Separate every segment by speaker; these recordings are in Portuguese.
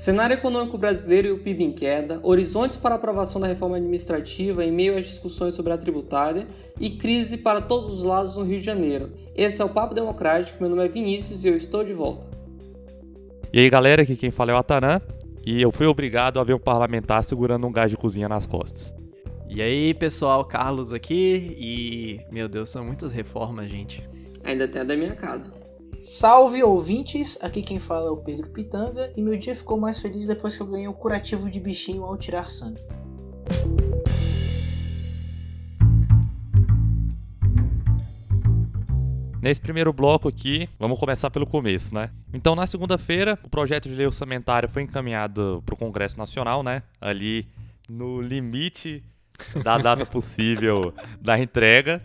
Speaker 1: Cenário econômico brasileiro e o PIB em queda, horizontes para aprovação da reforma administrativa em meio às discussões sobre a tributária e crise para todos os lados no Rio de Janeiro. Esse é o Papo Democrático, meu nome é Vinícius e eu estou de volta.
Speaker 2: E aí galera, aqui quem fala é o Atanã e eu fui obrigado a ver um parlamentar segurando um gás de cozinha nas costas.
Speaker 3: E aí pessoal, Carlos aqui e meu Deus, são muitas reformas, gente.
Speaker 1: Ainda tem a da minha casa.
Speaker 4: Salve ouvintes, aqui quem fala é o Pedro Pitanga e meu dia ficou mais feliz depois que eu ganhei o curativo de bichinho ao tirar sangue.
Speaker 2: Nesse primeiro bloco aqui, vamos começar pelo começo, né? Então, na segunda-feira, o projeto de lei orçamentária foi encaminhado para o Congresso Nacional, né? Ali no limite da data possível da entrega.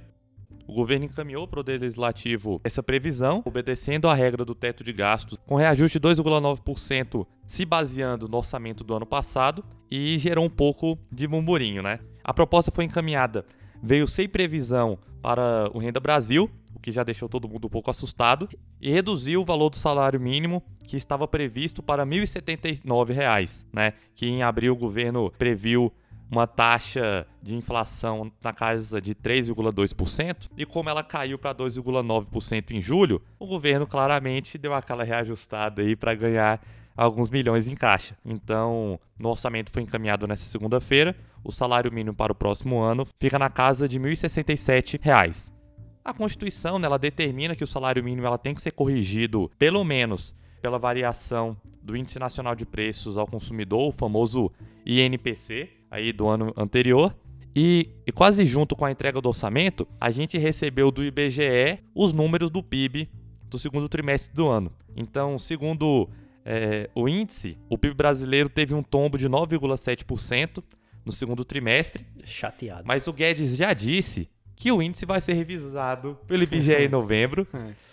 Speaker 2: O governo encaminhou para o legislativo essa previsão, obedecendo à regra do teto de gastos, com reajuste de 2,9%, se baseando no orçamento do ano passado, e gerou um pouco de murmurinho, né? A proposta foi encaminhada, veio sem previsão para o Renda Brasil, o que já deixou todo mundo um pouco assustado, e reduziu o valor do salário mínimo que estava previsto para R$ 1.079, né? Que em abril o governo previu uma taxa de inflação na casa de 3,2%, e como ela caiu para 2,9% em julho, o governo claramente deu aquela reajustada aí para ganhar alguns milhões em caixa. Então, no orçamento foi encaminhado nessa segunda-feira, o salário mínimo para o próximo ano fica na casa de R$ 1.067. A Constituição né, ela determina que o salário mínimo ela tem que ser corrigido pelo menos pela variação do Índice Nacional de Preços ao Consumidor, o famoso INPC, aí do ano anterior. E, e, quase junto com a entrega do orçamento, a gente recebeu do IBGE os números do PIB do segundo trimestre do ano. Então, segundo é, o índice, o PIB brasileiro teve um tombo de 9,7% no segundo trimestre.
Speaker 3: Chateado.
Speaker 2: Mas o Guedes já disse que o índice vai ser revisado pelo IBGE em novembro.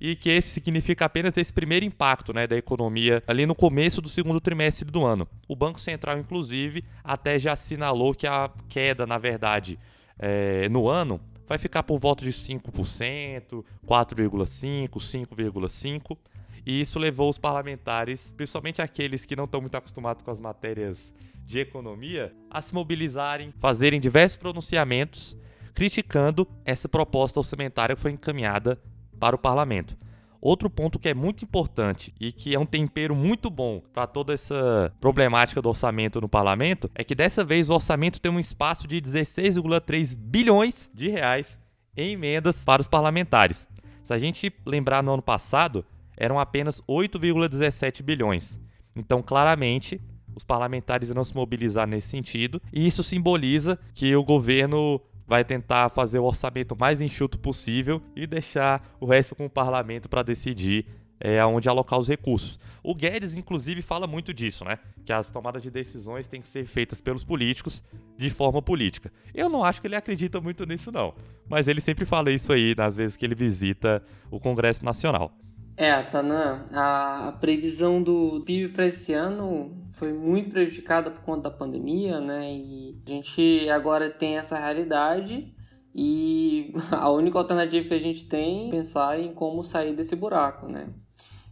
Speaker 2: E que esse significa apenas esse primeiro impacto né, da economia ali no começo do segundo trimestre do ano. O Banco Central, inclusive, até já assinalou que a queda, na verdade, é, no ano vai ficar por volta de 5%, 4,5%, 5,5%. E isso levou os parlamentares, principalmente aqueles que não estão muito acostumados com as matérias de economia, a se mobilizarem, fazerem diversos pronunciamentos criticando essa proposta orçamentária que foi encaminhada para o parlamento. Outro ponto que é muito importante e que é um tempero muito bom para toda essa problemática do orçamento no parlamento é que dessa vez o orçamento tem um espaço de 16,3 bilhões de reais em emendas para os parlamentares. Se a gente lembrar no ano passado, eram apenas 8,17 bilhões. Então, claramente, os parlamentares irão se mobilizar nesse sentido, e isso simboliza que o governo vai tentar fazer o orçamento mais enxuto possível e deixar o resto com o parlamento para decidir é, aonde alocar os recursos. O Guedes, inclusive, fala muito disso, né? Que as tomadas de decisões têm que ser feitas pelos políticos de forma política. Eu não acho que ele acredita muito nisso, não. Mas ele sempre fala isso aí nas vezes que ele visita o Congresso Nacional.
Speaker 1: É, Tanã, a previsão do PIB para esse ano foi muito prejudicada por conta da pandemia, né? E a gente agora tem essa realidade e a única alternativa que a gente tem é pensar em como sair desse buraco, né?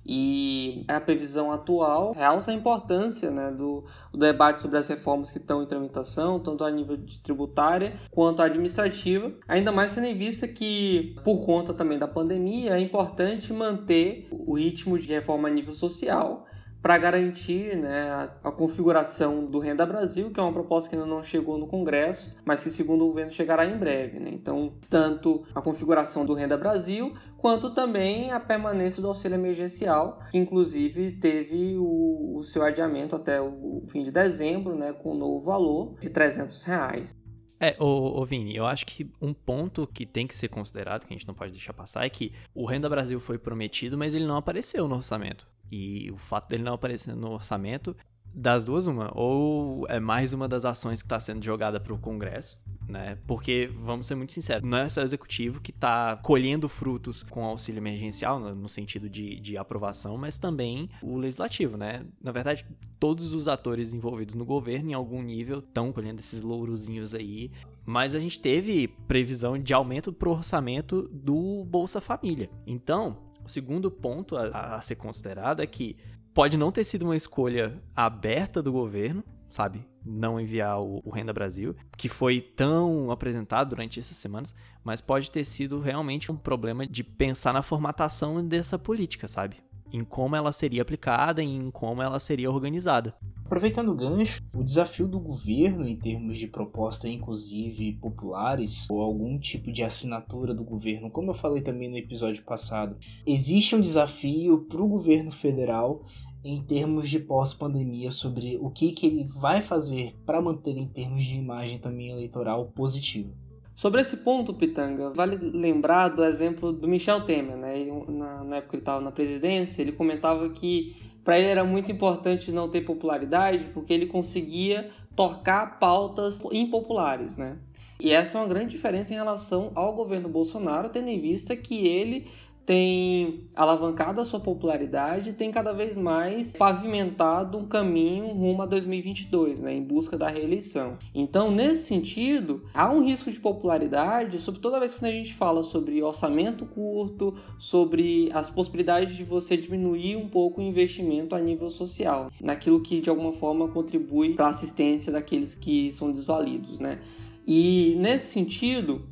Speaker 1: E a previsão atual realça a importância né, do, do, debate sobre as reformas que estão em tramitação, tanto a nível de tributária quanto administrativa, ainda mais tendo em vista que, por conta também da pandemia, é importante manter o ritmo de reforma a nível social para garantir né, a, configuração do Renda Brasil, que é uma proposta que ainda não chegou no Congresso, mas que, segundo o governo, chegará em breve. Né? Então, tanto a configuração do Renda Brasil, quanto também a permanência do auxílio emergencial, que inclusive teve o, o seu adiamento até o fim de dezembro, né, com um novo valor de 300 reais.
Speaker 3: É, ô, ô, Vini, eu acho que um ponto que tem que ser considerado, que a gente não pode deixar passar, é que o Renda Brasil foi prometido, mas ele não apareceu no orçamento. E o fato dele não aparecer no orçamento, das duas, uma. Ou é mais uma das ações que está sendo jogada para o Congresso, né? Porque, vamos ser muito sinceros, não é só o executivo que está colhendo frutos com auxílio emergencial, no sentido de, de aprovação, mas também o legislativo, né? Na verdade, todos os atores envolvidos no governo, em algum nível, estão colhendo esses lourozinhos aí. Mas a gente teve previsão de aumento pro orçamento do Bolsa Família. Então, o segundo ponto a, a ser considerado é que pode não ter sido uma escolha aberta do governo, sabe? Não enviar o, o, Renda Brasil, que foi tão apresentado durante essas semanas, mas pode ter sido realmente um problema de pensar na formatação dessa política, sabe? Em como ela seria aplicada e em como ela seria organizada.
Speaker 4: Aproveitando o gancho, o desafio do governo em termos de proposta, inclusive populares, ou algum tipo de assinatura do governo, como eu falei também no episódio passado, existe um desafio para o governo federal em termos de pós-pandemia sobre o que, que ele vai fazer para manter em termos de imagem também eleitoral positivo.
Speaker 1: Sobre esse ponto, Pitanga, vale lembrar do exemplo do Michel Temer, né? Na, na época que ele estava na presidência, ele comentava que para ele era muito importante não ter popularidade porque ele conseguia tocar pautas impopulares, né? E essa é uma grande diferença em relação ao governo Bolsonaro, tendo em vista que ele tem alavancado a sua popularidade tem cada vez mais pavimentado um caminho rumo a 2022, né, em busca da reeleição. Então, nesse sentido, há um risco de popularidade sobre toda vez que a gente fala sobre orçamento curto, sobre as possibilidades de você diminuir um pouco o investimento a nível social, naquilo que de alguma forma contribui para a assistência daqueles que são desvalidos, né? E nesse sentido,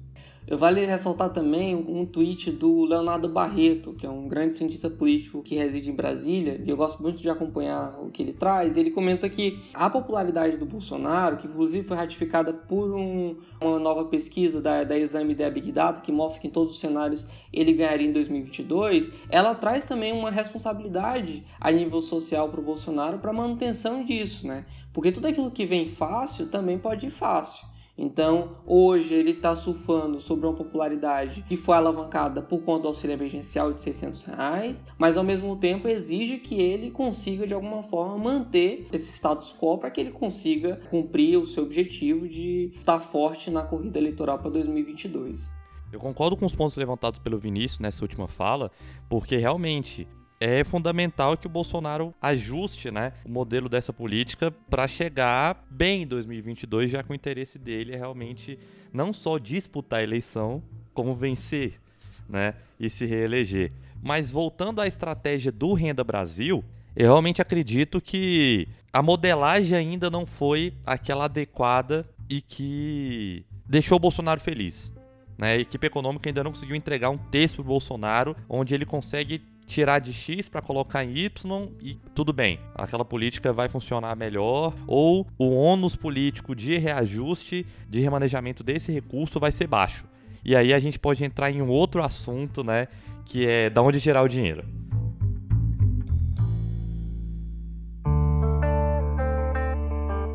Speaker 1: eu vale ressaltar também um tweet do Leonardo Barreto, que é um grande cientista político que reside em Brasília, e eu gosto muito de acompanhar o que ele traz. Ele comenta que a popularidade do Bolsonaro, que inclusive foi ratificada por um, uma nova pesquisa da, da Exame da Big Data, que mostra que em todos os cenários ele ganharia em 2022, ela traz também uma responsabilidade a nível social para o Bolsonaro para manutenção disso, né? Porque tudo aquilo que vem fácil também pode ir fácil. Então, hoje ele está surfando sobre uma popularidade que foi alavancada por conta do auxílio emergencial de 600 reais, mas ao mesmo tempo exige que ele consiga de alguma forma manter esse status quo para que ele consiga cumprir o seu objetivo de estar forte na corrida eleitoral para 2022.
Speaker 2: Eu concordo com os pontos levantados pelo Vinícius nessa última fala, porque realmente é fundamental que o Bolsonaro ajuste né, o modelo dessa política para chegar bem em 2022, já que o interesse dele é realmente não só disputar a eleição, como vencer né, e se reeleger. Mas voltando à estratégia do Renda Brasil, eu realmente acredito que a modelagem ainda não foi aquela adequada e que deixou o Bolsonaro feliz. Né? A equipe econômica ainda não conseguiu entregar um texto para o Bolsonaro onde ele consegue tirar de X para colocar em Y e tudo bem, aquela política vai funcionar melhor, ou o ônus político de reajuste, de remanejamento desse recurso vai ser baixo. E aí a gente pode entrar em um outro assunto, né, que é da onde tirar o dinheiro.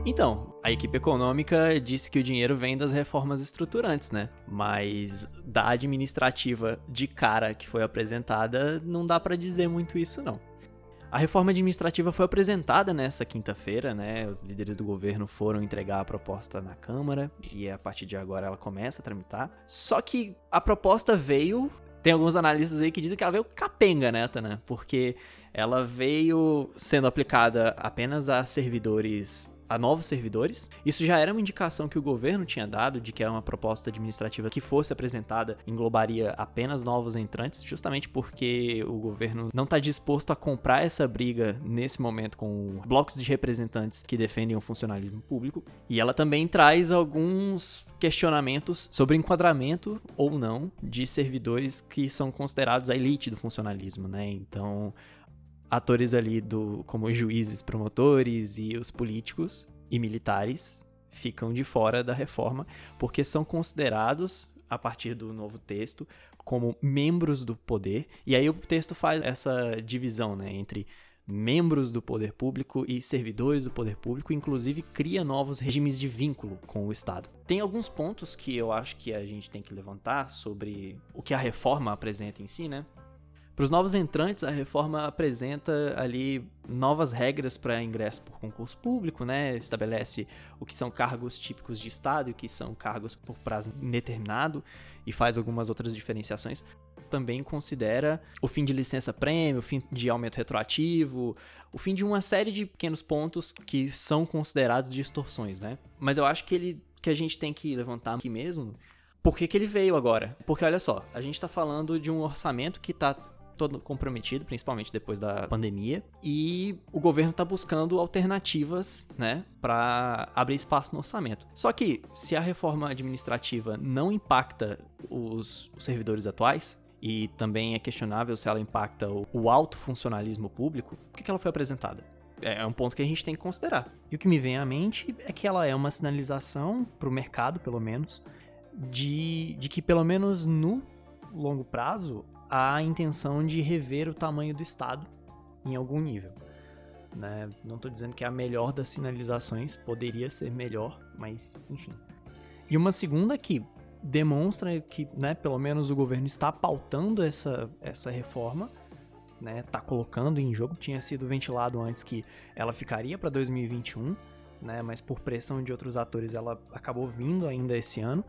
Speaker 3: Então, a equipe econômica disse que o dinheiro vem das reformas estruturantes, né? Mas da administrativa de cara que foi apresentada, não dá para dizer muito isso não. A reforma administrativa foi apresentada nessa quinta-feira, né? Os líderes do governo foram entregar a proposta na Câmara e a partir de agora ela começa a tramitar. Só que a proposta veio. Tem alguns analistas aí que dizem que ela veio capenga, né, Tana? Porque ela veio sendo aplicada apenas a servidores a novos servidores. Isso já era uma indicação que o governo tinha dado de que é uma proposta administrativa que fosse apresentada englobaria apenas novos entrantes, justamente porque o governo não está disposto a comprar essa briga nesse momento com blocos de representantes que defendem o funcionalismo público. E ela também traz alguns questionamentos sobre enquadramento ou não de servidores que são considerados a elite do funcionalismo, né? Então, atores ali do como juízes, promotores e os políticos e militares ficam de fora da reforma porque são considerados a partir do novo texto como membros do poder. E aí o texto faz essa divisão, né, entre membros do poder público e servidores do poder público, inclusive cria novos regimes de vínculo com o Estado. Tem alguns pontos que eu acho que a gente tem que levantar sobre o que a reforma apresenta em si, né? Para os novos entrantes, a reforma apresenta ali novas regras para ingresso por concurso público, né? Estabelece o que são cargos típicos de Estado e o que são cargos por prazo indeterminado e faz algumas outras diferenciações. Também considera o fim de licença-prêmio, o fim de aumento retroativo, o fim de uma série de pequenos pontos que são considerados distorções, né? Mas eu acho que ele que a gente tem que levantar aqui mesmo por que, que ele veio agora? Porque olha só, a gente está falando de um orçamento que está todo comprometido, principalmente depois da pandemia, e o governo está buscando alternativas, né, para abrir espaço no orçamento. Só que se a reforma administrativa não impacta os servidores atuais, e também é questionável se ela impacta o, alto funcionalismo público, por que, ela foi apresentada? É, é um ponto que a gente tem que considerar. E o que me vem à mente é que ela é uma sinalização para o mercado, pelo menos, de, de que, pelo menos no longo prazo, a intenção de rever o tamanho do Estado em algum nível. Né? Não estou dizendo que é a melhor das sinalizações, poderia ser melhor, mas enfim. E uma segunda que demonstra que, né, pelo menos o governo está pautando essa, essa reforma, né, tá colocando em jogo, tinha sido ventilado antes que ela ficaria para 2021, né, mas por pressão de outros atores ela acabou vindo ainda esse ano.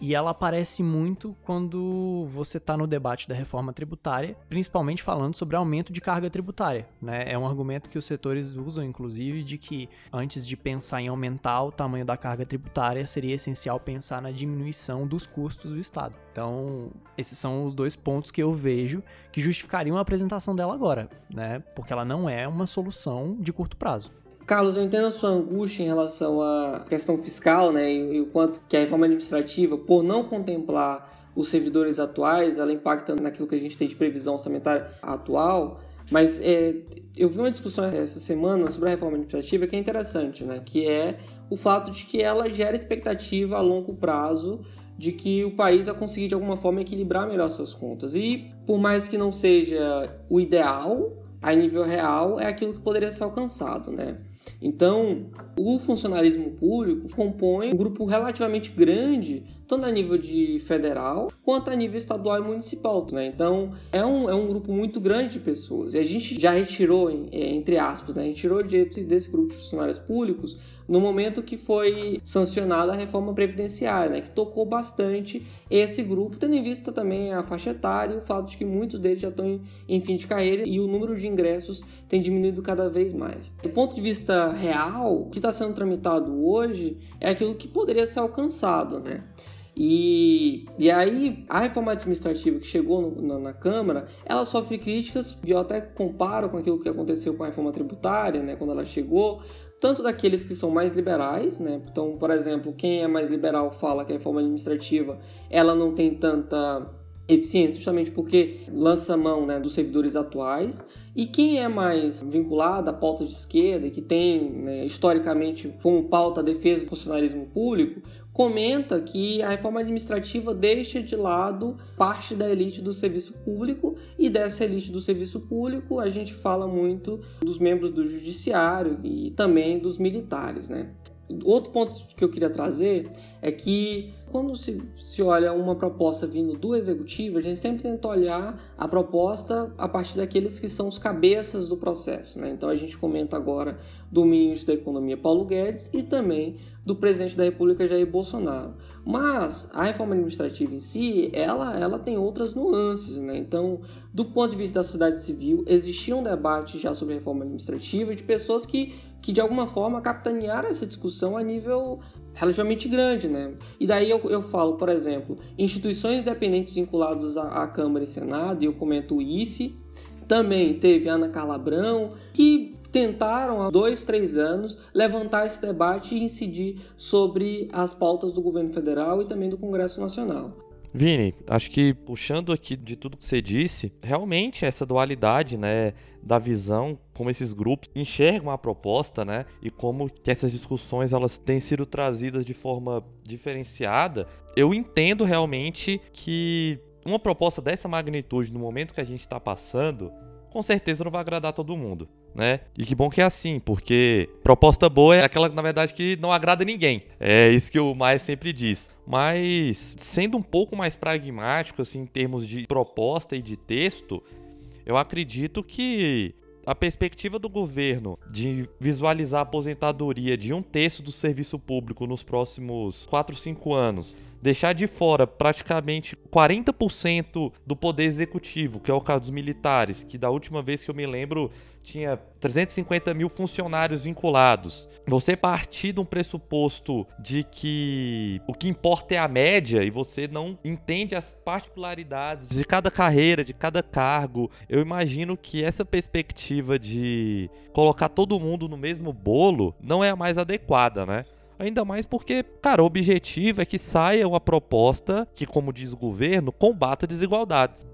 Speaker 3: E ela aparece muito quando você está no debate da reforma tributária, principalmente falando sobre aumento de carga tributária. Né? É um argumento que os setores usam, inclusive, de que antes de pensar em aumentar o tamanho da carga tributária, seria essencial pensar na diminuição dos custos do Estado. Então, esses são os dois pontos que eu vejo que justificariam a apresentação dela agora, né? porque ela não é uma solução de curto prazo.
Speaker 1: Carlos, eu entendo a sua angústia em relação à questão fiscal, né, e, o quanto que a reforma administrativa, por não contemplar os servidores atuais, ela impacta naquilo que a gente tem de previsão orçamentária atual. Mas é, eu vi uma discussão essa semana sobre a reforma administrativa que é interessante, né, que é o fato de que ela gera expectativa a longo prazo de que o país vai conseguir de alguma forma equilibrar melhor suas contas. E por mais que não seja o ideal, a nível real é aquilo que poderia ser alcançado, né? Então, o funcionalismo público compõe um grupo relativamente grande, tanto a nível de federal quanto a nível estadual e municipal. Né? Então, é um, é um grupo muito grande de pessoas. E a gente já retirou, entre aspas, né? retirou direitos desse grupo de funcionários públicos no momento que foi sancionada a reforma previdenciária, né, que tocou bastante esse grupo, tendo em vista também a faixa etária e o fato de que muitos deles já estão em, em fim de carreira e o número de ingressos tem diminuído cada vez mais. Do ponto de vista real, o que está sendo tramitado hoje é aquilo que poderia ser alcançado, né? E, e aí, a reforma administrativa que chegou no, na, na, Câmara, ela sofre críticas, e eu até comparo com aquilo que aconteceu com a reforma tributária, né, quando ela chegou, tanto daqueles que são mais liberais, né? Então, por exemplo, quem é mais liberal fala que a reforma administrativa ela não tem tanta eficiência, justamente porque lança mão né, dos servidores atuais. E quem é mais vinculado à pauta de esquerda e que tem né, historicamente como pauta a defesa do funcionalismo público, comenta que a reforma administrativa deixa de lado parte da elite do serviço público e dessa elite do serviço público a gente fala muito dos membros do judiciário e também dos militares, né? Outro ponto que eu queria trazer é que quando se, se olha uma proposta vindo do executivo, a gente sempre tenta olhar a proposta a partir daqueles que são os cabeças do processo. Né? Então a gente comenta agora do ministro da Economia Paulo Guedes e também do presidente da República Jair Bolsonaro. Mas a reforma administrativa em si, ela, ela tem outras nuances, né? Então, do ponto de vista da sociedade civil, existia um debate já sobre reforma administrativa de pessoas que, que de alguma forma capitanearam essa discussão a nível relativamente grande, né? E daí eu, eu falo, por exemplo, instituições independentes vinculadas à, à Câmara e Senado, e eu comento o IFE, também teve Ana Carla Abrão, que tentaram há dois, três anos levantar esse debate e incidir sobre as pautas do governo federal e também do Congresso Nacional.
Speaker 2: Vini, acho que puxando aqui de tudo que você disse, realmente essa dualidade, né, da visão, como esses grupos enxergam a proposta, né, e como que essas discussões elas têm sido trazidas de forma diferenciada, eu entendo realmente que uma proposta dessa magnitude no momento que a gente está passando, com certeza não vai agradar todo mundo né? E que bom que é assim, porque proposta boa é aquela, na verdade, que não agrada ninguém. É isso que o Maia sempre diz. Mas, sendo um pouco mais pragmático, assim, em termos de proposta e de texto, eu acredito que a perspectiva do governo de visualizar a aposentadoria de um terço do serviço público nos próximos 4, 5 anos deixar de fora praticamente 40% do poder executivo, que é o caso dos militares, que da última vez que eu me lembro tinha 350 mil funcionários vinculados. Você partir de um pressuposto de que o que importa é a média e você não entende as particularidades de cada carreira, de cada cargo, eu imagino que essa perspectiva de colocar todo mundo no mesmo bolo não é a mais adequada, né? Ainda mais porque, cara, o objetivo é que saia uma proposta que, como diz o governo, combata desigualdades.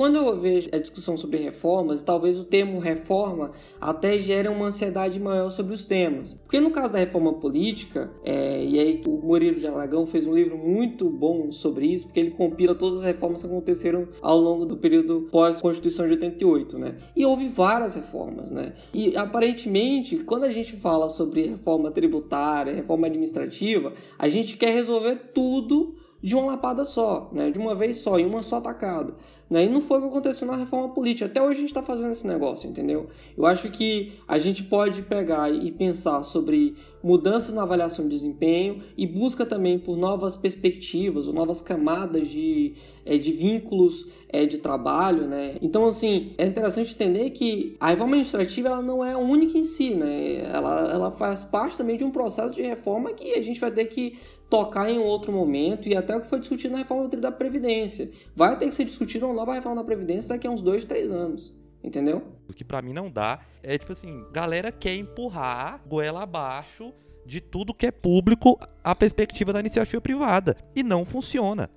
Speaker 1: Quando eu vejo a discussão sobre reformas, talvez o termo reforma até gere uma ansiedade maior sobre os temas. Porque no caso da reforma política, é, e aí o Murilo de Aragão fez um livro muito bom sobre isso, porque ele compila todas as reformas que aconteceram ao longo do período pós-Constituição de 88, né? E houve várias reformas, né? E aparentemente, quando a gente fala sobre reforma tributária, reforma administrativa, a gente quer resolver tudo de uma lapada só, né? de uma vez só, em uma só tacada. Né? E não foi o que aconteceu na reforma política. Até hoje a gente está fazendo esse negócio, entendeu? Eu acho que a gente pode pegar e pensar sobre mudanças na avaliação de desempenho e busca também por novas perspectivas ou novas camadas de, é, de vínculos é, de trabalho, né? Então, assim, é interessante entender que a reforma administrativa ela não é única em si, né? Ela, ela faz parte também de um processo de reforma que a gente vai ter que tocar em outro momento e até o que foi discutido na reforma da Previdência. Vai ter que ser discutido uma nova reforma da Previdência daqui a uns dois, três anos. Entendeu?
Speaker 2: O que para mim não dá é tipo assim, galera quer empurrar goela abaixo de tudo que é público a perspectiva da iniciativa privada. E não funciona.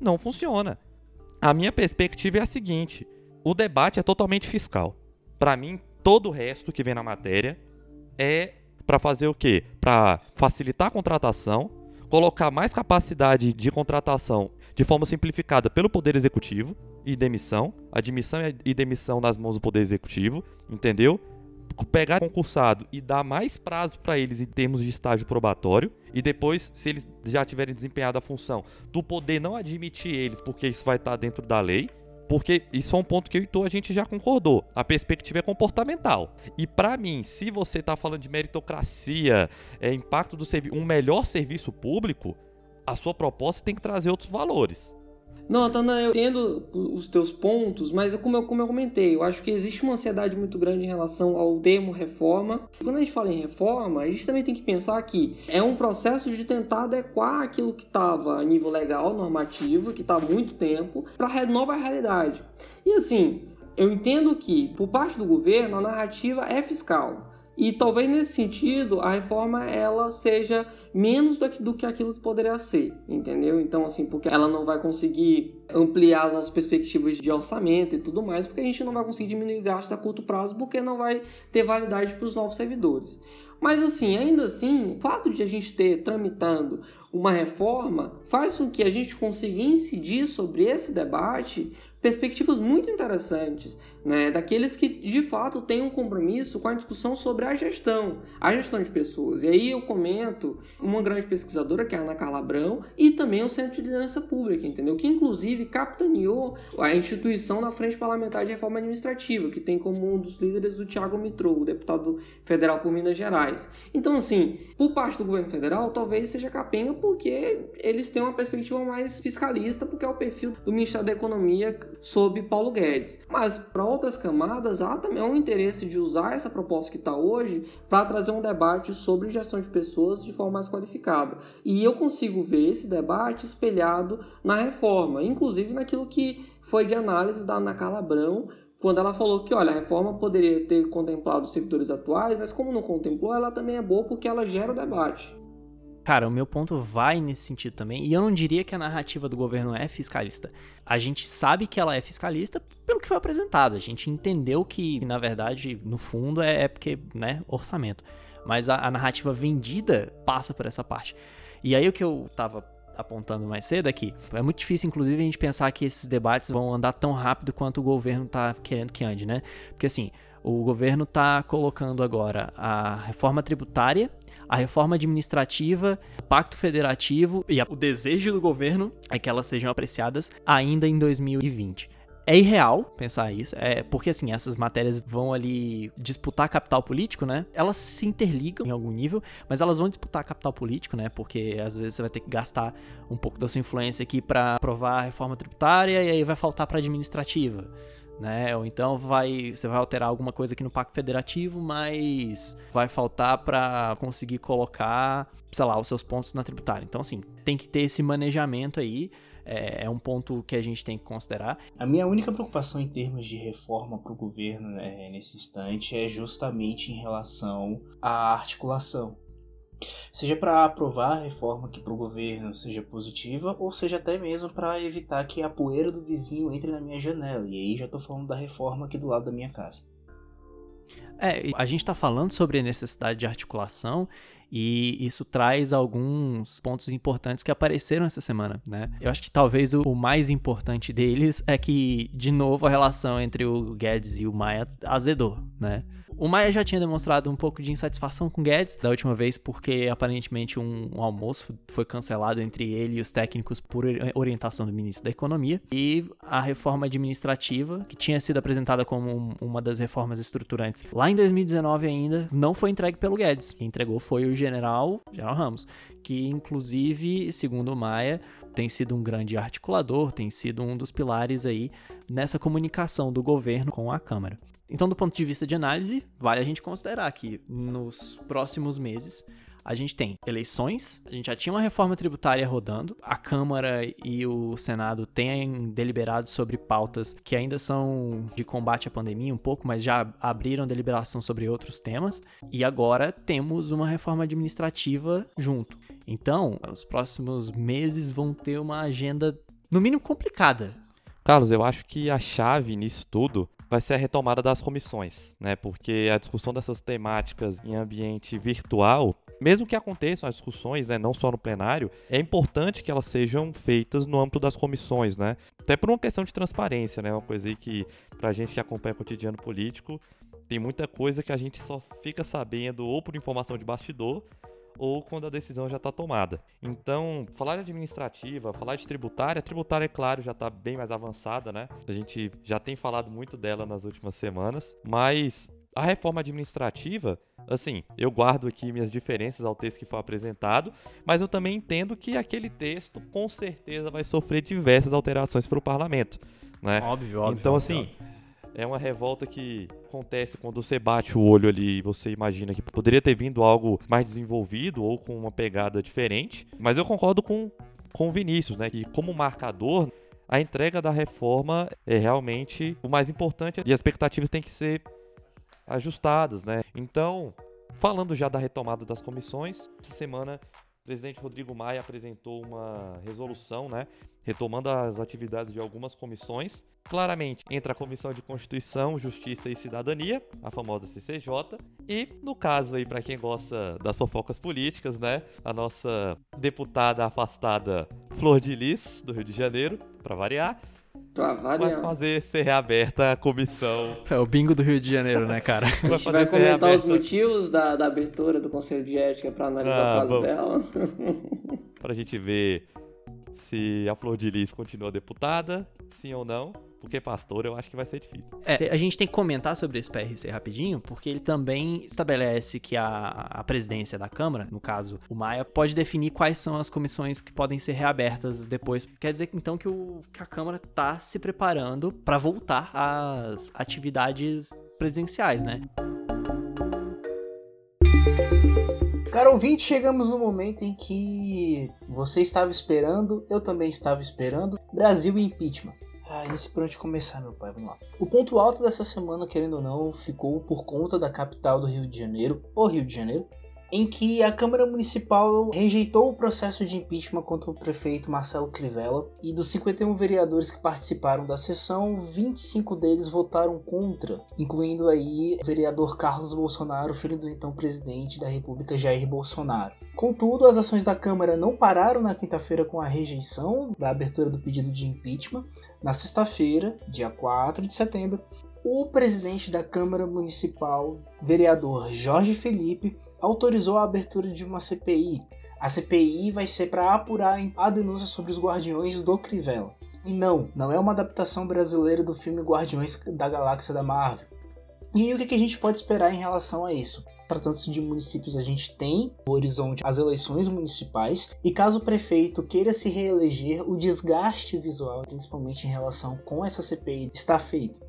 Speaker 2: Não funciona. A minha perspectiva é a seguinte: o debate é totalmente fiscal. Para mim, todo o resto que vem na matéria é para fazer o quê? Para facilitar a contratação, colocar mais capacidade de contratação de forma simplificada pelo Poder Executivo e demissão, admissão e demissão nas mãos do Poder Executivo, entendeu? Pegar concursado e dar mais prazo para eles em termos de estágio probatório e depois, se eles já tiverem desempenhado a função, do poder não admitir eles, porque isso vai estar dentro da lei, porque isso é um ponto que eu e tu a gente já concordou. A perspectiva é comportamental. E para mim, se você tá falando de meritocracia, é, impacto do um melhor serviço público, a sua proposta tem que trazer outros valores.
Speaker 1: Não, Tana, eu entendo os teus pontos, mas como eu, como eu comentei, eu acho que existe uma ansiedade muito grande em relação ao termo reforma. Quando a gente fala em reforma, a gente também tem que pensar que é um processo de tentar adequar aquilo que estava a nível legal, normativo, que está há muito tempo, para a nova realidade. E assim, eu entendo que, por parte do governo, a narrativa é fiscal. E talvez nesse sentido a reforma ela seja menos do que, do que aquilo que poderia ser, entendeu? Então, assim, porque ela não vai conseguir ampliar as nossas perspectivas de orçamento e tudo mais, porque a gente não vai conseguir diminuir gastos a curto prazo, porque não vai ter validade para os novos servidores. Mas assim, ainda assim, o fato de a gente ter tramitando uma reforma faz com que a gente consiga incidir sobre esse debate perspectivas muito interessantes, né, daqueles que de fato têm um compromisso com a discussão sobre a gestão, a gestão de pessoas. E aí eu comento uma grande pesquisadora, que é a Ana Carla Abrão, e também o Centro de Liderança Pública, entendeu? Que inclusive capitaneou a instituição da Frente Parlamentar de Reforma Administrativa, que tem como um dos líderes o Tiago Mitrou, o deputado federal por Minas Gerais. Então, assim, por parte do governo federal, talvez seja capenga porque eles têm uma perspectiva mais fiscalista, porque é o perfil do Ministério da Economia sob Paulo Guedes. Mas para outras camadas, há também um interesse de usar essa proposta que está hoje para trazer um debate sobre gestão de pessoas de forma mais qualificada. E eu consigo ver esse debate espelhado na reforma, inclusive naquilo que foi de análise da Ana Carla Abrão, quando ela falou que, olha, a reforma poderia ter contemplado os servidores atuais, mas como não contemplou, ela também é boa porque ela gera o debate.
Speaker 3: Cara, o meu ponto vai nesse sentido também, e eu não diria que a narrativa do governo é fiscalista. A gente sabe que ela é fiscalista pelo que foi apresentado. A gente entendeu que, na verdade, no fundo, é, é porque, né, orçamento. Mas a, a narrativa vendida passa por essa parte. E aí o que eu tava apontando mais cedo aqui. É muito difícil, inclusive, a gente pensar que esses debates vão andar tão rápido quanto o governo está querendo que ande, né? Porque assim, o governo está colocando agora a reforma tributária, a reforma administrativa, o pacto federativo e o desejo do governo é que elas sejam apreciadas ainda em 2020. É irreal pensar isso, é porque assim, essas matérias vão ali disputar capital político, né? Elas se interligam em algum nível, mas elas vão disputar capital político, né? Porque às vezes você vai ter que gastar um pouco da sua influência aqui para aprovar a reforma tributária e aí vai faltar para administrativa né? Ou então vai, você vai alterar alguma coisa aqui no Pacto Federativo, mas vai faltar para conseguir colocar, sei lá, os seus pontos na tributária. Então, assim, tem que ter esse manejamento aí. É, é um ponto que a gente tem que considerar.
Speaker 4: A minha única preocupação em termos de reforma para o governo né, nesse instante é justamente em relação à articulação seja para aprovar a reforma que para o governo seja positiva, ou seja até mesmo para evitar que a poeira do vizinho entre na minha janela. E aí já estou falando da reforma aqui do lado da minha casa.
Speaker 3: É, a gente está falando sobre a necessidade de articulação e isso traz alguns pontos importantes que apareceram essa semana, né? Eu acho que talvez o, mais importante deles é que, de novo, a relação entre o Guedes e o Maia azedou, né? O Maia já tinha demonstrado um pouco de insatisfação com Guedes da última vez, porque aparentemente um, um, almoço foi cancelado entre ele e os técnicos por orientação do ministro da Economia. E a reforma administrativa, que tinha sido apresentada como um, uma das reformas estruturantes lá em 2019 ainda, não foi entregue pelo Guedes. Quem entregou foi o general, general Ramos, que inclusive, segundo o Maia, tem sido um grande articulador, tem sido um dos pilares aí nessa comunicação do governo com a Câmara. Então, do ponto de vista de análise, vale a gente considerar que nos próximos meses a gente tem eleições, a gente já tinha uma reforma tributária rodando, a Câmara e o Senado têm deliberado sobre pautas que ainda são de combate à pandemia um pouco, mas já abriram deliberação sobre outros temas, e agora temos uma reforma administrativa junto. Então, os próximos meses vão ter uma agenda, no mínimo, complicada.
Speaker 2: Carlos, eu acho que a chave nisso tudo vai ser a retomada das comissões, né? Porque a discussão dessas temáticas em ambiente virtual, mesmo que aconteçam as discussões, né, não só no plenário, é importante que elas sejam feitas no âmbito das comissões, né? Até por uma questão de transparência, né? Uma coisa aí que pra gente que acompanha o cotidiano político, tem muita coisa que a gente só fica sabendo ou por informação de bastidor ou quando a decisão já está tomada. Então, falar de administrativa, falar de tributária, a tributária, é claro, já está bem mais avançada, né? A gente já tem falado muito dela nas últimas semanas, mas a reforma administrativa, assim, eu guardo aqui minhas diferenças ao texto que foi apresentado, mas eu também entendo que aquele texto com certeza vai sofrer diversas alterações para o parlamento, né?
Speaker 3: Óbvio, óbvio.
Speaker 2: Então, assim,
Speaker 3: óbvio
Speaker 2: é uma revolta que acontece quando você bate o olho ali e você imagina que poderia ter vindo algo mais desenvolvido ou com uma pegada diferente. Mas eu concordo com, com o Vinícius, né? Que como marcador, a entrega da reforma é realmente o mais importante e as expectativas têm que ser ajustadas, né? Então, falando já da retomada das comissões, essa semana presidente Rodrigo Maia apresentou uma resolução, né, retomando as atividades de algumas comissões. Claramente, entre a Comissão de Constituição, Justiça e Cidadania, a famosa CCJ, e no caso aí para quem gosta das fofocas políticas, né, a nossa deputada afastada Flor de Lis do Rio de Janeiro, para variar,
Speaker 1: Pra variar.
Speaker 2: Vai fazer ser reaberta a comissão.
Speaker 3: É o bingo do Rio de Janeiro, né, cara?
Speaker 1: A gente vai comentar os motivos da, da abertura do Conselho de Ética pra analisar ah, o caso vamos... dela.
Speaker 2: pra gente ver se a Flor de Lis continua deputada, sim ou não. Porque pastor eu acho que vai ser difícil.
Speaker 3: É, a gente tem que comentar sobre esse PRC rapidinho, porque ele também estabelece que a, a presidência da Câmara, no caso o Maia, pode definir quais são as comissões que podem ser reabertas depois. Quer dizer então que, o, que a Câmara está se preparando para voltar às atividades presenciais, né?
Speaker 4: Cara ouvinte, chegamos no momento em que você estava esperando, eu também estava esperando, Brasil e impeachment. Ah, esse por onde começar, meu pai, vamos lá. O ponto alto dessa semana, querendo ou não, ficou por conta da capital do Rio de Janeiro, o Rio de Janeiro, em que a Câmara Municipal rejeitou o processo de impeachment contra o prefeito Marcelo Crivella e dos 51 vereadores que participaram da sessão, 25 deles votaram contra, incluindo aí o vereador Carlos Bolsonaro, filho do então presidente da República Jair Bolsonaro. Contudo, as ações da Câmara não pararam na quinta-feira com a rejeição da abertura do pedido de impeachment. Na sexta-feira, dia 4 de setembro, o presidente da Câmara Municipal, vereador Jorge Felipe, autorizou a abertura de uma CPI. A CPI vai ser para apurar a denúncia sobre os guardiões do Crivella. E não, não é uma adaptação brasileira do filme Guardiões da Galáxia da Marvel. E aí, o que a gente pode esperar em relação a isso? Tratando-se de municípios, a gente tem no horizonte as eleições municipais, e caso o prefeito queira se reeleger, o desgaste visual, principalmente em relação com essa CPI, está feito.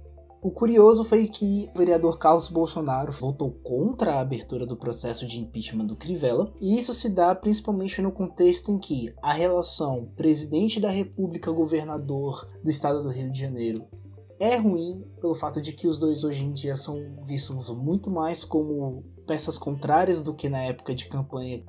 Speaker 4: O curioso foi que o vereador Carlos Bolsonaro votou contra a abertura do processo de impeachment do Crivella, e isso se dá principalmente no contexto em que a relação presidente da República governador do estado do Rio de Janeiro é ruim pelo fato de que os dois hoje em dia são vistos muito mais como peças contrárias do que na época de campanha.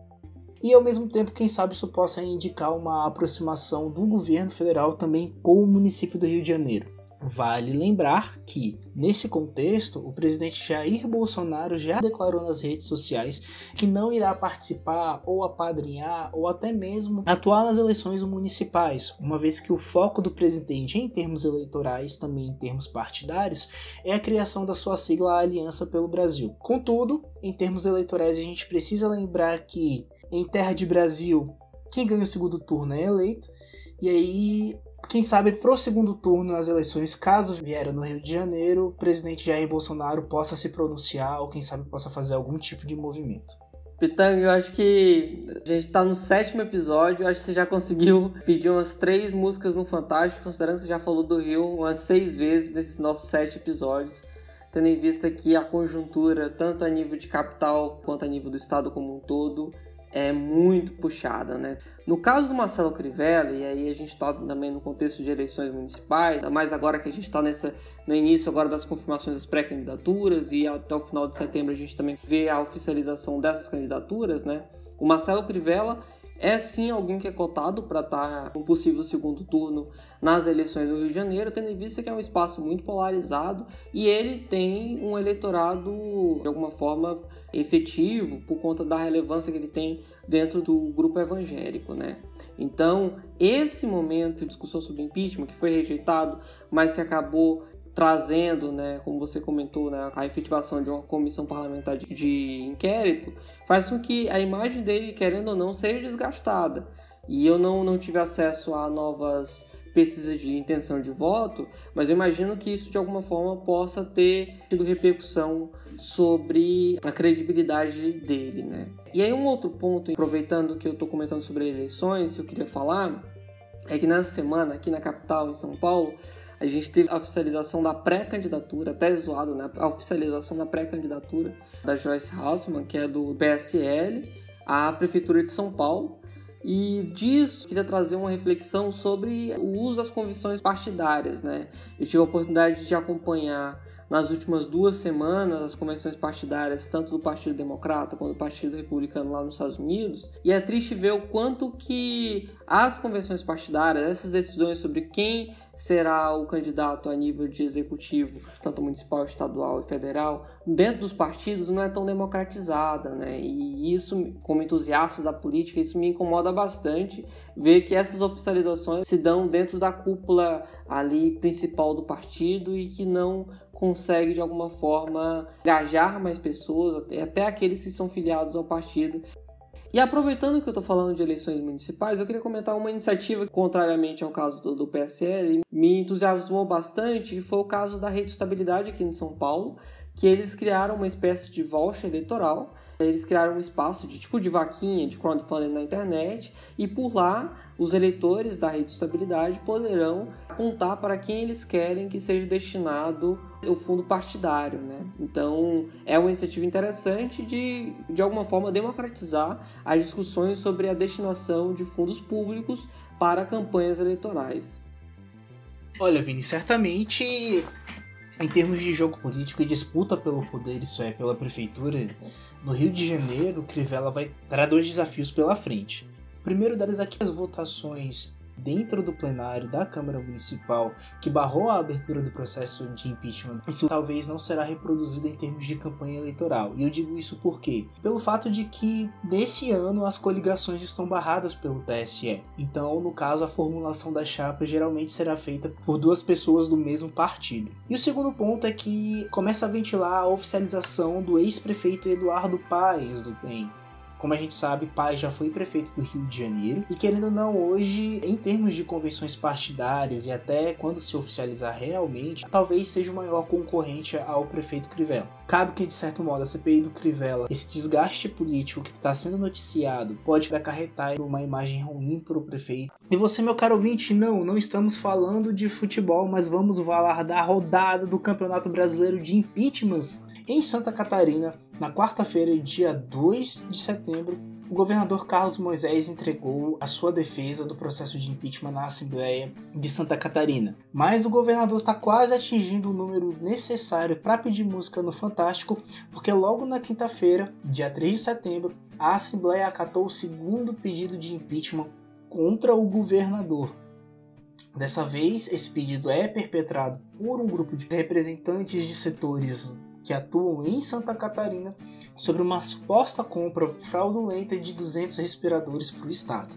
Speaker 4: E ao mesmo tempo, quem sabe isso possa indicar uma aproximação do governo federal também com o município do Rio de Janeiro. Vale lembrar que, nesse contexto, o presidente Jair Bolsonaro já declarou nas redes sociais que não irá participar ou apadrinhar ou até mesmo atuar nas eleições municipais, uma vez que o foco do presidente em termos eleitorais, também em termos partidários, é a criação da sua sigla Aliança pelo Brasil. Contudo, em termos eleitorais, a gente precisa lembrar que, em terra de Brasil, quem ganha o segundo turno é eleito, e aí quem sabe pro segundo turno nas eleições, caso vier no Rio de Janeiro, o presidente Jair Bolsonaro possa se pronunciar ou quem sabe possa fazer algum tipo de movimento.
Speaker 1: Pitanga, eu acho que a gente tá no sétimo episódio, acho que você já conseguiu pedir umas três músicas no Fantástico, considerando que você já falou do Rio umas seis vezes nesses nossos sete episódios, tendo em vista que a conjuntura, tanto a nível de capital quanto a nível do estado como um todo, é muito puxada, né? No caso do Marcelo Crivella, e aí a gente está também no contexto de eleições municipais, mas agora que a gente está no início agora das confirmações das pré-candidaturas e até o final de setembro a gente também vê a oficialização dessas candidaturas, né? O Marcelo Crivella é sim alguém que é cotado para estar tá um possível segundo turno nas eleições do Rio de Janeiro, tendo em vista que é um espaço muito polarizado e ele tem um eleitorado de alguma forma efetivo por conta da relevância que ele tem dentro do grupo evangélico, né? Então, esse momento de discussão sobre impeachment que foi rejeitado, mas se acabou trazendo, né, como você comentou, né, a efetivação de uma comissão parlamentar de, de inquérito, faz com que a imagem dele, querendo ou não, seja desgastada. E eu não, não tive acesso a novas pesquisas de intenção de voto, mas eu imagino que isso de alguma forma possa ter tido repercussão sobre a credibilidade dele, né? E aí um outro ponto, aproveitando que eu estou comentando sobre eleições, que eu queria falar, é que nessa semana aqui na capital, em São Paulo, a gente teve a oficialização da pré-candidatura, até zoado, né? A oficialização da pré-candidatura da Joyce Hausmann, que é do PSL, à Prefeitura de São Paulo. E disso, queria trazer uma reflexão sobre o uso das convicções partidárias, né? Eu tive a oportunidade de acompanhar nas últimas duas semanas as convenções partidárias, tanto do Partido Democrata quanto do Partido Republicano lá nos Estados Unidos, e é triste ver o quanto que as convenções partidárias, essas decisões sobre quem será o candidato a nível de executivo, tanto municipal, estadual e federal, dentro dos partidos não é tão democratizada, né? E isso, como entusiasta da política, isso me incomoda bastante ver que essas oficializações se dão dentro da cúpula ali principal do partido e que não consegue de alguma forma engajar mais pessoas, até, aqueles que são filiados ao partido, e aproveitando que eu estou falando de eleições municipais, eu queria comentar uma iniciativa que, contrariamente ao caso do, do PSL, me entusiasmou bastante, que foi o caso da Rede Estabilidade aqui em São Paulo, que eles criaram uma espécie de voucher eleitoral eles criaram um espaço de tipo de vaquinha, de crowdfunding na internet, e por lá os eleitores da rede de estabilidade poderão apontar para quem eles querem que seja destinado o fundo partidário, né? Então é uma iniciativa interessante de de alguma forma democratizar as discussões sobre a destinação de fundos públicos para campanhas eleitorais.
Speaker 4: Olha, Vini, certamente em termos de jogo político e disputa pelo poder, isso é, pela prefeitura, no Rio de Janeiro, Crivella vai terá dois desafios pela frente. O primeiro deles é que as votações dentro do plenário da Câmara Municipal que barrou a abertura do processo de impeachment, isso talvez não será reproduzido em termos de campanha eleitoral. E eu digo isso por quê? Pelo fato de que nesse ano as coligações estão barradas pelo TSE. Então, no caso, a formulação da chapa geralmente será feita por duas pessoas do mesmo partido. E o segundo ponto é que começa a ventilar a oficialização do ex-prefeito Eduardo Paes do DEM Como a gente sabe, Paz já foi prefeito do Rio de Janeiro e querendo ou não, hoje, em termos de convenções partidárias e até quando se oficializar realmente, talvez seja o maior concorrente ao prefeito Crivella. Cabe que, de certo modo, a CPI do Crivella, esse desgaste político que está sendo noticiado, pode acarretar uma imagem ruim para o prefeito. E você, meu caro ouvinte, não, não estamos falando de futebol, mas vamos falar da rodada do Campeonato Brasileiro de Impeachments em Santa Catarina, na quarta-feira, dia 2 de setembro, o governador Carlos Moisés entregou a sua defesa do processo de impeachment na Assembleia de Santa Catarina. Mas o governador está quase atingindo o número necessário para pedir música no Fantástico, porque logo na quinta-feira, dia 3 de setembro, a Assembleia acatou o segundo pedido de impeachment contra o governador. Dessa vez, esse pedido é perpetrado por um grupo de representantes de setores que atuam em Santa Catarina sobre uma suposta compra fraudulenta de 200 respiradores para o estado.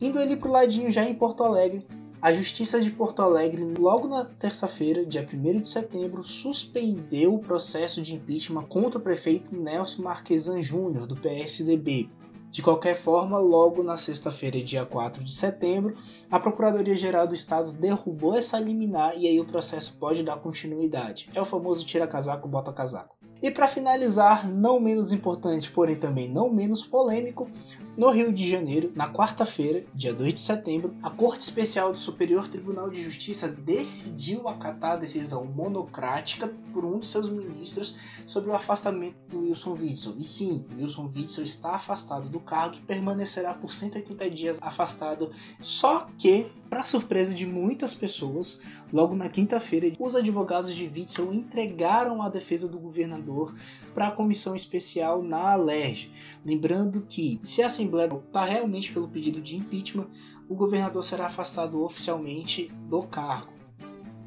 Speaker 4: Indo ali para o ladinho já em Porto Alegre, a Justiça de Porto Alegre, logo na terça-feira, dia 1 de setembro, suspendeu o processo de impeachment contra o prefeito Nelson Marquesan Júnior, do PSDB, de qualquer forma, logo na sexta-feira, dia 4 de setembro, a Procuradoria-Geral do Estado derrubou essa liminar e aí o processo pode dar continuidade. É o famoso tira casaco, bota casaco. E para finalizar, não menos importante, porém também não menos polêmico, no Rio de Janeiro, na quarta-feira, dia 2 de setembro, a Corte Especial do Superior Tribunal de Justiça decidiu acatar a decisão monocrática por um de seus ministros sobre o afastamento do Wilson Witzel. E sim, Wilson Witzel está afastado do cargo e permanecerá por 180 dias afastado, só que para surpresa de muitas pessoas, logo na quinta-feira, os advogados de Witzel entregaram a defesa do governador para a comissão especial na Alerj. Lembrando que, se a Assembleia optar realmente pelo pedido de impeachment, o governador será afastado oficialmente do cargo.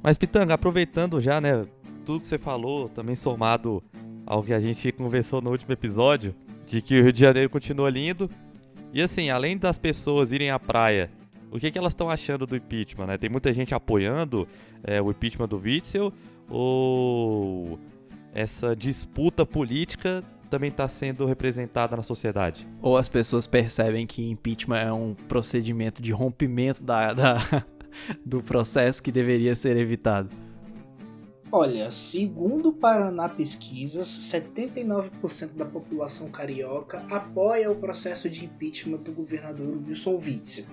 Speaker 2: Mas, Pitanga, aproveitando já, né, tudo que você falou, também somado ao que a gente conversou no último episódio, de que o Rio de Janeiro continua lindo. E assim, além das pessoas irem à praia o que, que elas estão achando do impeachment, né? Tem muita gente apoiando é, o impeachment do Witzel ou essa disputa política também está sendo representada na sociedade?
Speaker 3: Ou as pessoas percebem que impeachment é um procedimento de rompimento da, da do processo que deveria ser evitado?
Speaker 4: Olha, segundo o Paraná Pesquisas, 79% da população carioca apoia o processo de impeachment do governador Wilson Witzel.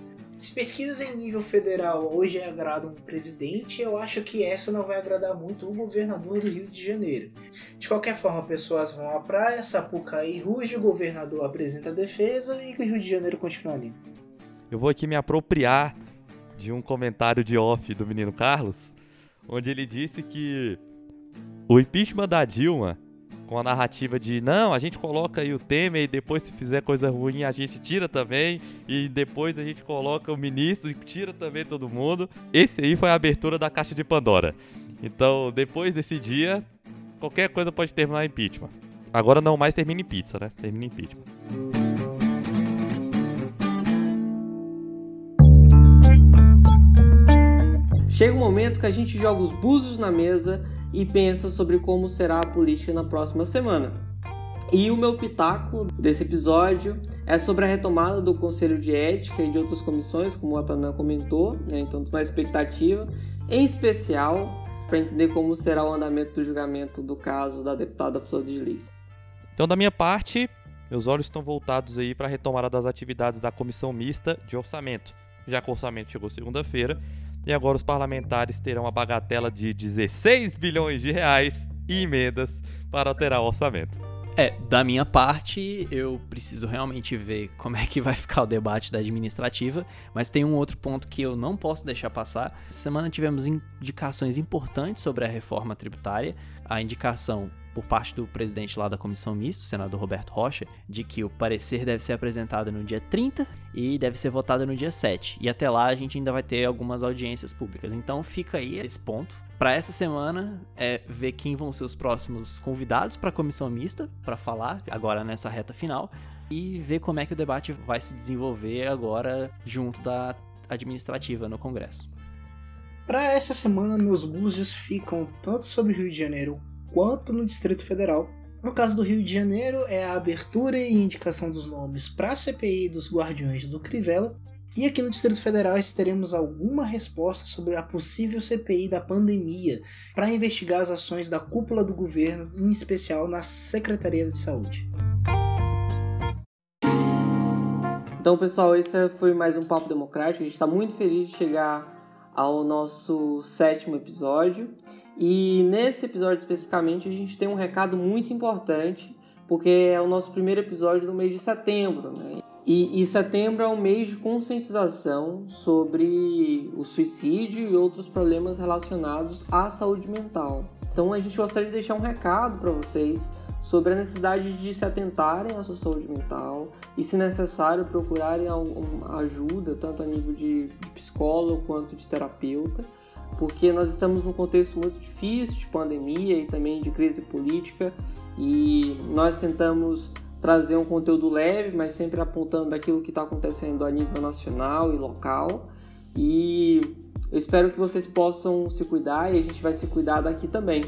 Speaker 4: Se pesquisas em nível federal hoje agradam o presidente, eu acho que essa não vai agradar muito o governador do Rio de Janeiro. De qualquer forma, pessoas vão à praia, Sapucaí ruge, o governador apresenta a defesa e o Rio de Janeiro continua ali.
Speaker 2: Eu vou aqui me apropriar de um comentário de off do menino Carlos, onde ele disse que o impeachment da Dilma com a narrativa de não, a gente coloca aí o Temer e depois se fizer coisa ruim a gente tira também e depois a gente coloca o ministro e tira também todo mundo. Esse aí foi a abertura da caixa de Pandora. Então, depois desse dia, qualquer coisa pode terminar em impeachment. Agora não mais termina em pizza, né? Termina em impeachment.
Speaker 1: Chega um momento que a gente joga os búzios na mesa e pensa sobre como será a política na próxima semana. E o meu pitaco desse episódio é sobre a retomada do Conselho de Ética e de outras comissões, como o Atanã comentou, né? então estou na expectativa, em especial para entender como será o andamento do julgamento do caso da deputada Flor de Lis.
Speaker 2: Então, da minha parte, meus olhos estão voltados aí para a retomada das atividades da Comissão Mista de Orçamento. Já que o orçamento chegou segunda-feira, e agora os parlamentares terão a bagatela de 16 bilhões de reais e emendas para alterar o orçamento.
Speaker 3: É, da minha parte, eu preciso realmente ver como é que vai ficar o debate da administrativa, mas tem um outro ponto que eu não posso deixar passar. Essa semana tivemos indicações importantes sobre a reforma tributária. A indicação por parte do presidente lá da comissão mista, o senador Roberto Rocha, de que o parecer deve ser apresentado no dia 30 e deve ser votado no dia 7. E até lá a gente ainda vai ter algumas audiências públicas. Então fica aí esse ponto. Para essa semana é ver quem vão ser os próximos convidados para a comissão mista para falar agora nessa reta final e ver como é que o debate vai se desenvolver agora junto da administrativa no Congresso.
Speaker 4: Para essa semana, meus búzios ficam tanto sobre Rio de Janeiro quanto no Distrito Federal, No caso do Rio de Janeiro, é a abertura e indicação dos nomes para a CPI dos Guardiões do Crivella. E aqui no Distrito Federal teremos alguma resposta sobre a possível CPI da pandemia para investigar as ações da cúpula do governo, em especial na Secretaria de Saúde.
Speaker 1: Então, pessoal, esse foi mais um Papo Democrático. A gente está muito feliz de chegar ao nosso sétimo episódio. E nesse episódio especificamente, a gente tem um recado muito importante, porque é o nosso primeiro episódio do mês de setembro. Né? E, e, setembro é um mês de conscientização sobre o suicídio e outros problemas relacionados à saúde mental. Então a gente gostaria de deixar um recado para vocês sobre a necessidade de se atentarem à sua saúde mental e, se necessário, procurarem ajuda, tanto a nível de, de psicólogo quanto de terapeuta, porque nós estamos num contexto muito difícil de pandemia e também de crise política e nós tentamos trazer um conteúdo leve, mas sempre apontando aquilo que está acontecendo a nível nacional e local. E eu espero que vocês possam se cuidar e a gente vai se cuidar daqui também.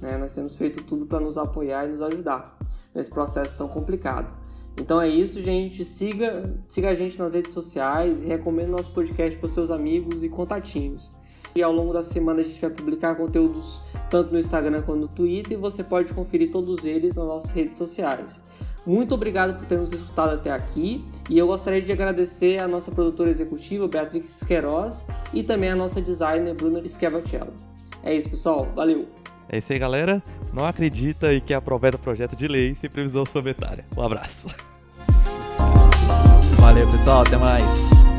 Speaker 1: Né? Nós temos feito tudo para nos apoiar e nos ajudar nesse processo tão complicado. Então é isso, gente. Siga, siga a gente nas redes sociais e recomenda nosso podcast para seus amigos e contatinhos. E ao longo da semana a gente vai publicar conteúdos tanto no Instagram quanto no Twitter e você pode conferir todos eles nas nossas redes sociais. Muito obrigado por ter nos escutado até aqui e eu gostaria de agradecer a nossa produtora executiva Beatriz Queiroz e também a nossa designer Bruna Schiavacello. É isso, pessoal. Valeu!
Speaker 2: É isso aí, galera. Não acredita e que aproveta projeto de lei sem previsão orçamentária. Um abraço.
Speaker 3: Valeu, pessoal. Até mais.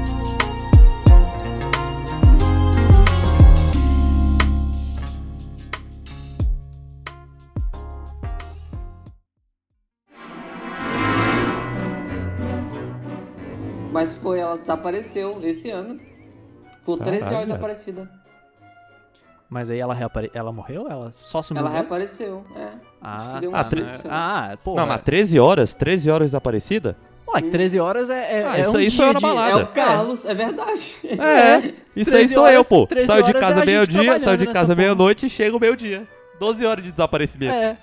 Speaker 1: Mas foi, ela desapareceu esse ano. Ficou 13 horas desaparecida.
Speaker 3: Mas aí ela, reapare... ela morreu? Ela só sumiu?
Speaker 1: Ela reapareceu, é.
Speaker 3: Ah,
Speaker 1: um
Speaker 3: ah, tre... ah pô.
Speaker 2: Não, mas 13 horas? 13 horas desaparecida?
Speaker 3: Ué, 13 horas é, é,
Speaker 2: ah,
Speaker 3: é
Speaker 2: isso
Speaker 3: um
Speaker 2: aí na
Speaker 3: de...
Speaker 2: balada.
Speaker 1: É o Carlos, é, é verdade.
Speaker 2: É, isso aí sou eu, pô. Saio de casa
Speaker 3: é
Speaker 2: meio-dia, saio de casa meia-noite e chego meio-dia. 12 horas de desaparecimento.
Speaker 3: É.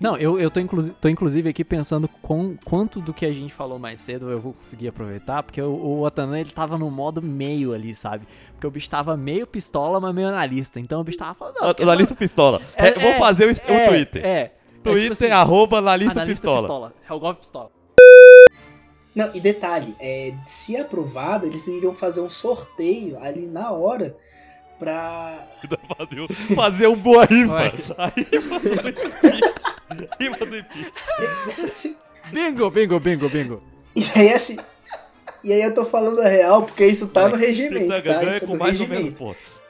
Speaker 3: Não, eu, eu tô, inclusive, tô inclusive aqui pensando com quanto do que a gente falou mais cedo eu vou conseguir aproveitar, porque o, o Otanan ele tava no modo meio ali, sabe? Porque o bicho tava meio pistola, mas meio analista. Então o bicho tava falando. Não,
Speaker 2: analista só... pistola. É, é, vou fazer o, é, o Twitter.
Speaker 3: É.
Speaker 2: Twitter, é tipo assim, arroba analista,
Speaker 3: analista
Speaker 2: pistola.
Speaker 3: pistola. Helgov pistola.
Speaker 4: Não, e detalhe, é, se aprovado, eles iriam fazer um sorteio ali na hora pra.
Speaker 2: Fazer, fazer um boa rifa. Aí, Rima do
Speaker 3: Bingo, bingo, bingo, bingo.
Speaker 4: E aí assim. E aí eu tô falando a real porque isso tá no regimento. Tá,
Speaker 2: ganha
Speaker 4: isso é
Speaker 2: com mais regimento. ou menos pontos.